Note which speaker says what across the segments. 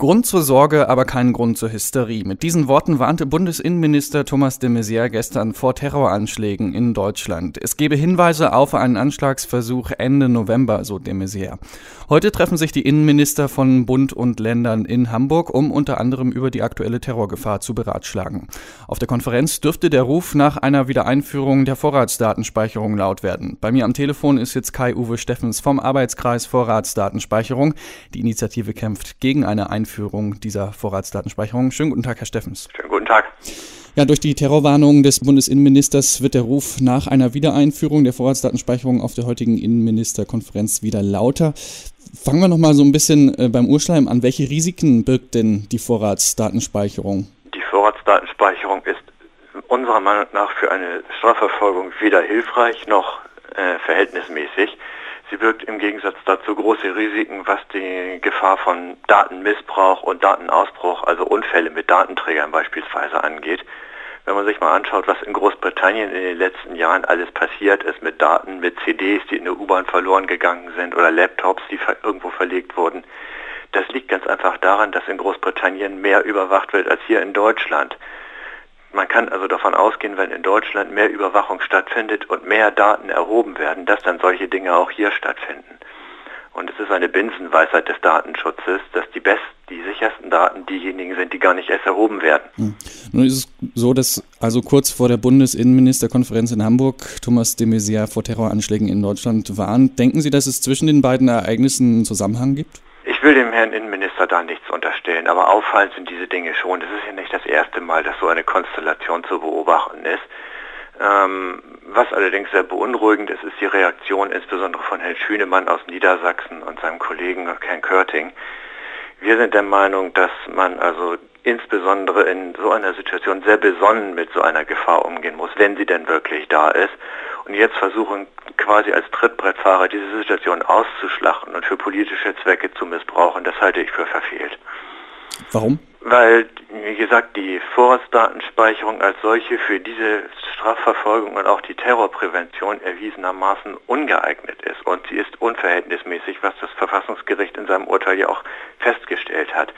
Speaker 1: Grund zur Sorge, aber kein Grund zur Hysterie. Mit diesen Worten warnte Bundesinnenminister Thomas de Maizière gestern vor Terroranschlägen in Deutschland. Es gebe Hinweise auf einen Anschlagsversuch Ende November, so de Maizière. Heute treffen sich die Innenminister von Bund und Ländern in Hamburg, um unter anderem über die aktuelle Terrorgefahr zu beratschlagen. Auf der Konferenz dürfte der Ruf nach einer Wiedereinführung der Vorratsdatenspeicherung laut werden. Bei mir am Telefon ist jetzt Kai-Uwe Steffens vom Arbeitskreis Vorratsdatenspeicherung. Die Initiative kämpft gegen eine Einführung Einführung dieser Vorratsdatenspeicherung. Schönen guten Tag, Herr Steffens.
Speaker 2: Schönen guten Tag.
Speaker 1: Ja, durch die Terrorwarnung des Bundesinnenministers wird der Ruf nach einer Wiedereinführung der Vorratsdatenspeicherung auf der heutigen Innenministerkonferenz wieder lauter. Fangen wir noch mal so ein bisschen äh, beim Urschleim an. Welche Risiken birgt denn die Vorratsdatenspeicherung?
Speaker 2: Die Vorratsdatenspeicherung ist unserer Meinung nach für eine Strafverfolgung weder hilfreich noch äh, verhältnismäßig. Birgt im Gegensatz dazu große Risiken, was die Gefahr von Datenmissbrauch und Datenausbruch, also Unfälle mit Datenträgern beispielsweise angeht. Wenn man sich mal anschaut, was in Großbritannien in den letzten Jahren alles passiert ist mit Daten, mit CDs, die in der U-Bahn verloren gegangen sind oder Laptops, die irgendwo verlegt wurden, das liegt ganz einfach daran, dass in Großbritannien mehr überwacht wird als hier in Deutschland. Man kann also davon ausgehen, wenn in Deutschland mehr Überwachung stattfindet und mehr Daten erhoben werden, dass dann solche Dinge auch hier stattfinden. Und es ist eine Binsenweisheit des Datenschutzes, dass die besten, die sichersten Daten diejenigen sind, die gar nicht erst erhoben werden. Hm.
Speaker 1: Nun ist es so, dass also kurz vor der Bundesinnenministerkonferenz in Hamburg Thomas de Maizière vor Terroranschlägen in Deutschland warnt. Denken Sie, dass es zwischen den beiden Ereignissen einen Zusammenhang gibt?
Speaker 2: Ich will dem Herrn Innenminister da nichts unterstellen, aber auffallend sind diese Dinge schon. Das ist ja nicht das erste Mal, dass so eine Konstellation zu beobachten ist. Ähm, was allerdings sehr beunruhigend ist, ist die Reaktion insbesondere von Herrn Schünemann aus Niedersachsen und seinem Kollegen Herrn Körting. Wir sind der Meinung, dass man also insbesondere in so einer Situation sehr besonnen mit so einer Gefahr umgehen muss, wenn sie denn wirklich da ist. Und jetzt versuchen quasi als Trittbrettfahrer diese Situation auszuschlachten und für politische Zwecke zu missbrauchen, das halte ich für verfehlt.
Speaker 1: Warum?
Speaker 2: Weil, wie gesagt, die Vorratsdatenspeicherung als solche für diese Strafverfolgung und auch die Terrorprävention erwiesenermaßen ungeeignet ist. Und sie ist unverhältnismäßig, was das Verfassungsgericht in seinem Urteil ja auch festgestellt hat.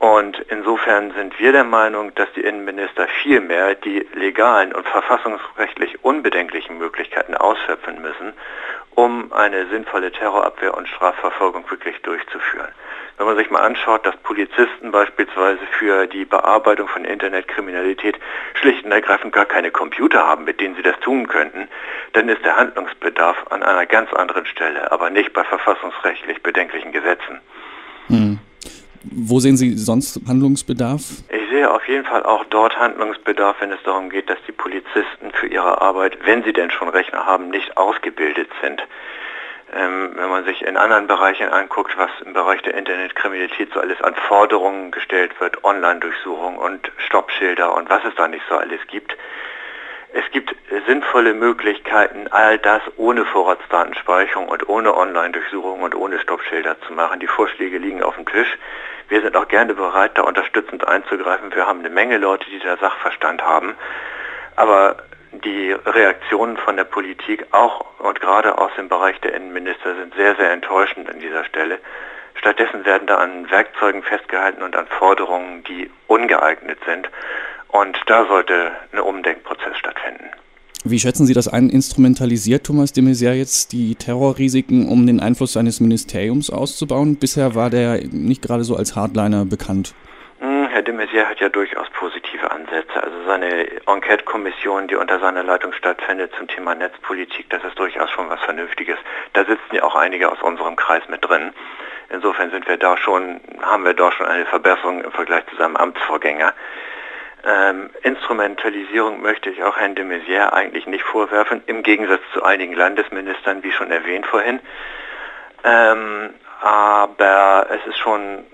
Speaker 2: Und insofern sind wir der Meinung, dass die Innenminister vielmehr die legalen und verfassungsrechtlich unbedenklichen Möglichkeiten ausschöpfen müssen, um eine sinnvolle Terrorabwehr und Strafverfolgung wirklich durchzuführen. Wenn man sich mal anschaut, dass Polizisten beispielsweise für die Bearbeitung von Internetkriminalität schlicht und ergreifend gar keine Computer haben, mit denen sie das tun könnten, dann ist der Handlungsbedarf an einer ganz anderen Stelle, aber nicht bei verfassungsrechtlich bedenklichen Gesetzen.
Speaker 1: Hm. Wo sehen Sie sonst Handlungsbedarf?
Speaker 2: Ich sehe auf jeden Fall auch dort Handlungsbedarf, wenn es darum geht, dass die Polizisten für ihre Arbeit, wenn sie denn schon Rechner haben, nicht ausgebildet sind. Ähm, wenn man sich in anderen Bereichen anguckt, was im Bereich der Internetkriminalität so alles an Forderungen gestellt wird, Online-Durchsuchung und Stoppschilder und was es da nicht so alles gibt, es gibt sinnvolle Möglichkeiten, all das ohne Vorratsdatenspeicherung und ohne Online-Durchsuchung und ohne Stoppschilder zu machen. Die Vorschläge liegen auf dem Tisch. Wir sind auch gerne bereit, da unterstützend einzugreifen. Wir haben eine Menge Leute, die da Sachverstand haben. Aber die Reaktionen von der Politik auch und gerade aus dem Bereich der Innenminister sind sehr, sehr enttäuschend an dieser Stelle. Stattdessen werden da an Werkzeugen festgehalten und an Forderungen, die ungeeignet sind. Und da sollte ein Umdenkprozess stattfinden.
Speaker 1: Wie schätzen Sie das ein? Instrumentalisiert Thomas de Maizière jetzt die Terrorrisiken, um den Einfluss seines Ministeriums auszubauen? Bisher war der nicht gerade so als Hardliner bekannt.
Speaker 2: Hm, Herr de Maizière hat ja durchaus positive Ansätze. Also seine Enquete-Kommission, die unter seiner Leitung stattfindet zum Thema Netzpolitik, das ist durchaus schon was Vernünftiges. Da sitzen ja auch einige aus unserem Kreis mit drin. Insofern sind wir da schon, haben wir da schon eine Verbesserung im Vergleich zu seinem Amtsvorgänger. Ähm, Instrumentalisierung möchte ich auch Herrn de Maizière eigentlich nicht vorwerfen, im Gegensatz zu einigen Landesministern, wie schon erwähnt vorhin. Ähm, aber es ist schon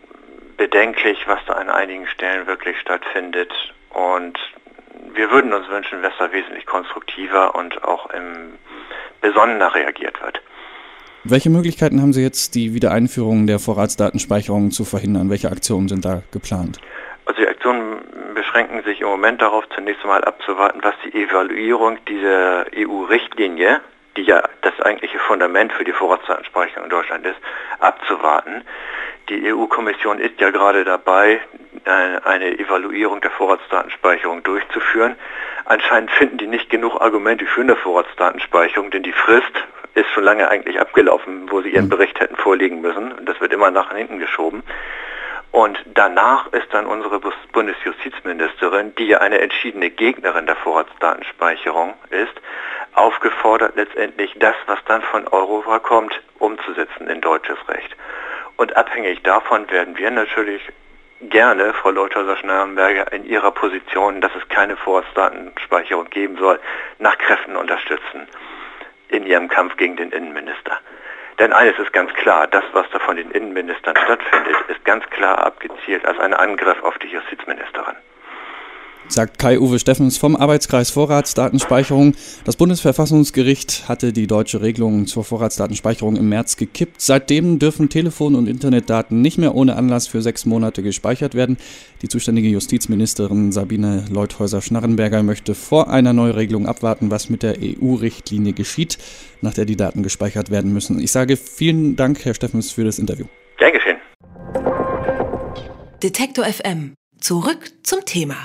Speaker 2: bedenklich, was da an einigen Stellen wirklich stattfindet. Und wir würden uns wünschen, dass da wesentlich konstruktiver und auch im besonnener reagiert wird.
Speaker 1: Welche Möglichkeiten haben Sie jetzt, die Wiedereinführung der Vorratsdatenspeicherung zu verhindern? Welche Aktionen sind da geplant?
Speaker 2: Beschränken sich im Moment darauf, zunächst einmal abzuwarten, was die Evaluierung dieser EU-Richtlinie, die ja das eigentliche Fundament für die Vorratsdatenspeicherung in Deutschland ist, abzuwarten. Die EU-Kommission ist ja gerade dabei, äh, eine Evaluierung der Vorratsdatenspeicherung durchzuführen. Anscheinend finden die nicht genug Argumente für eine Vorratsdatenspeicherung, denn die Frist ist schon lange eigentlich abgelaufen, wo sie ihren mhm. Bericht hätten vorlegen müssen. Und das wird immer nach hinten geschoben. Und danach ist dann unsere Bundesjustizministerin, die ja eine entschiedene Gegnerin der Vorratsdatenspeicherung ist, aufgefordert, letztendlich das, was dann von Europa kommt, umzusetzen in deutsches Recht. Und abhängig davon werden wir natürlich gerne Frau Leuthäuser-Schnarrenberger in ihrer Position, dass es keine Vorratsdatenspeicherung geben soll, nach Kräften unterstützen in ihrem Kampf gegen den Innenminister. Denn eines ist ganz klar, das, was da von den Innenministern stattfindet, ist ganz klar abgezielt als ein Angriff auf die Justizministerin
Speaker 1: sagt Kai-Uwe Steffens vom Arbeitskreis Vorratsdatenspeicherung. Das Bundesverfassungsgericht hatte die deutsche Regelung zur Vorratsdatenspeicherung im März gekippt. Seitdem dürfen Telefon- und Internetdaten nicht mehr ohne Anlass für sechs Monate gespeichert werden. Die zuständige Justizministerin Sabine Leuthäuser-Schnarrenberger möchte vor einer Neuregelung abwarten, was mit der EU-Richtlinie geschieht, nach der die Daten gespeichert werden müssen. Ich sage vielen Dank, Herr Steffens, für das Interview.
Speaker 2: Geschehen.
Speaker 3: Detektor FM. Zurück zum Thema.